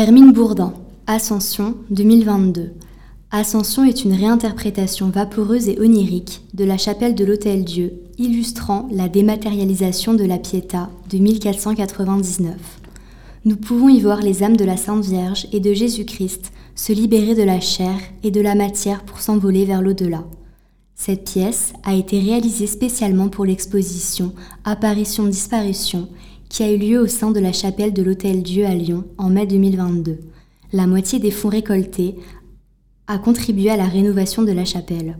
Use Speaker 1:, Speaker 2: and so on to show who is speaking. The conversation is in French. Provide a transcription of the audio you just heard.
Speaker 1: Hermine Bourdin, Ascension 2022. Ascension est une réinterprétation vaporeuse et onirique de la chapelle de l'Hôtel-Dieu, illustrant la dématérialisation de la Pietà de 1499. Nous pouvons y voir les âmes de la Sainte Vierge et de Jésus-Christ se libérer de la chair et de la matière pour s'envoler vers l'au-delà. Cette pièce a été réalisée spécialement pour l'exposition Apparition-Disparition qui a eu lieu au sein de la chapelle de l'Hôtel Dieu à Lyon en mai 2022. La moitié des fonds récoltés a contribué à la rénovation de la chapelle.